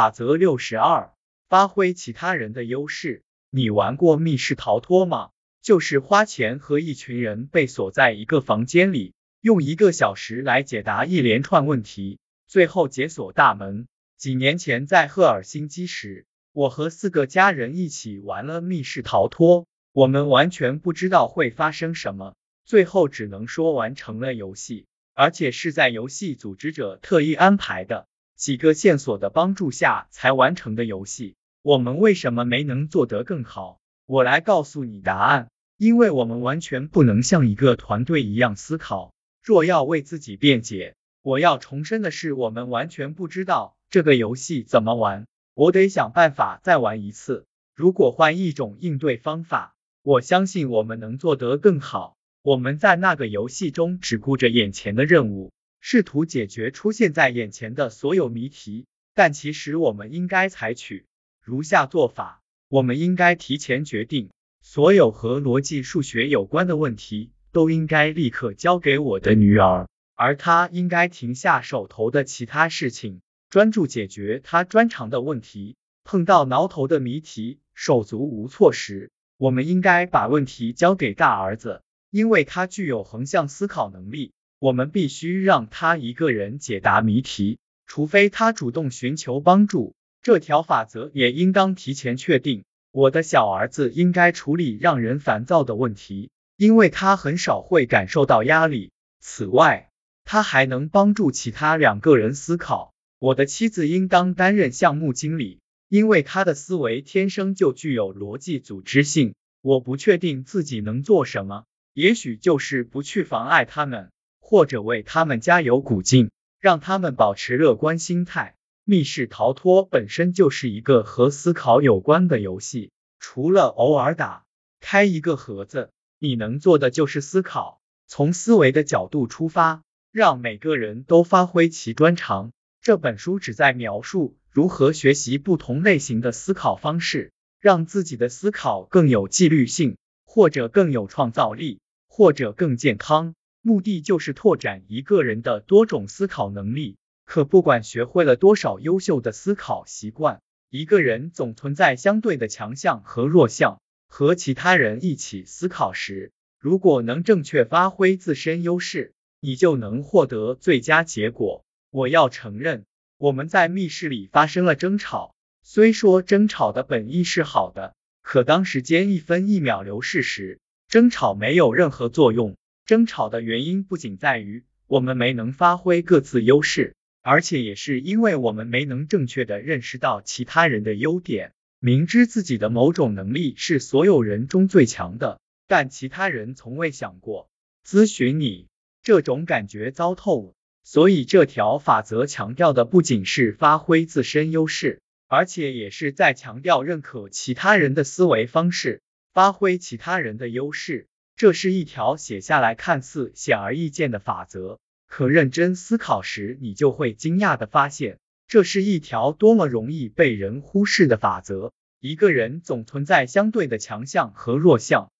法则六十二，发挥其他人的优势。你玩过密室逃脱吗？就是花钱和一群人被锁在一个房间里，用一个小时来解答一连串问题，最后解锁大门。几年前在赫尔辛基时，我和四个家人一起玩了密室逃脱，我们完全不知道会发生什么，最后只能说完成了游戏，而且是在游戏组织者特意安排的。几个线索的帮助下才完成的游戏，我们为什么没能做得更好？我来告诉你答案，因为我们完全不能像一个团队一样思考。若要为自己辩解，我要重申的是，我们完全不知道这个游戏怎么玩，我得想办法再玩一次。如果换一种应对方法，我相信我们能做得更好。我们在那个游戏中只顾着眼前的任务。试图解决出现在眼前的所有谜题，但其实我们应该采取如下做法：我们应该提前决定，所有和逻辑数学有关的问题都应该立刻交给我的女儿，而她应该停下手头的其他事情，专注解决她专长的问题。碰到挠头的谜题，手足无措时，我们应该把问题交给大儿子，因为他具有横向思考能力。我们必须让他一个人解答谜题，除非他主动寻求帮助。这条法则也应当提前确定。我的小儿子应该处理让人烦躁的问题，因为他很少会感受到压力。此外，他还能帮助其他两个人思考。我的妻子应当担任项目经理，因为她的思维天生就具有逻辑组织性。我不确定自己能做什么，也许就是不去妨碍他们。或者为他们加油鼓劲，让他们保持乐观心态。密室逃脱本身就是一个和思考有关的游戏，除了偶尔打开一个盒子，你能做的就是思考，从思维的角度出发，让每个人都发挥其专长。这本书旨在描述如何学习不同类型的思考方式，让自己的思考更有纪律性，或者更有创造力，或者更健康。目的就是拓展一个人的多种思考能力。可不管学会了多少优秀的思考习惯，一个人总存在相对的强项和弱项。和其他人一起思考时，如果能正确发挥自身优势，你就能获得最佳结果。我要承认，我们在密室里发生了争吵。虽说争吵的本意是好的，可当时间一分一秒流逝时，争吵没有任何作用。争吵的原因不仅在于我们没能发挥各自优势，而且也是因为我们没能正确的认识到其他人的优点。明知自己的某种能力是所有人中最强的，但其他人从未想过咨询你，这种感觉糟透了。所以这条法则强调的不仅是发挥自身优势，而且也是在强调认可其他人的思维方式，发挥其他人的优势。这是一条写下来看似显而易见的法则，可认真思考时，你就会惊讶的发现，这是一条多么容易被人忽视的法则。一个人总存在相对的强项和弱项，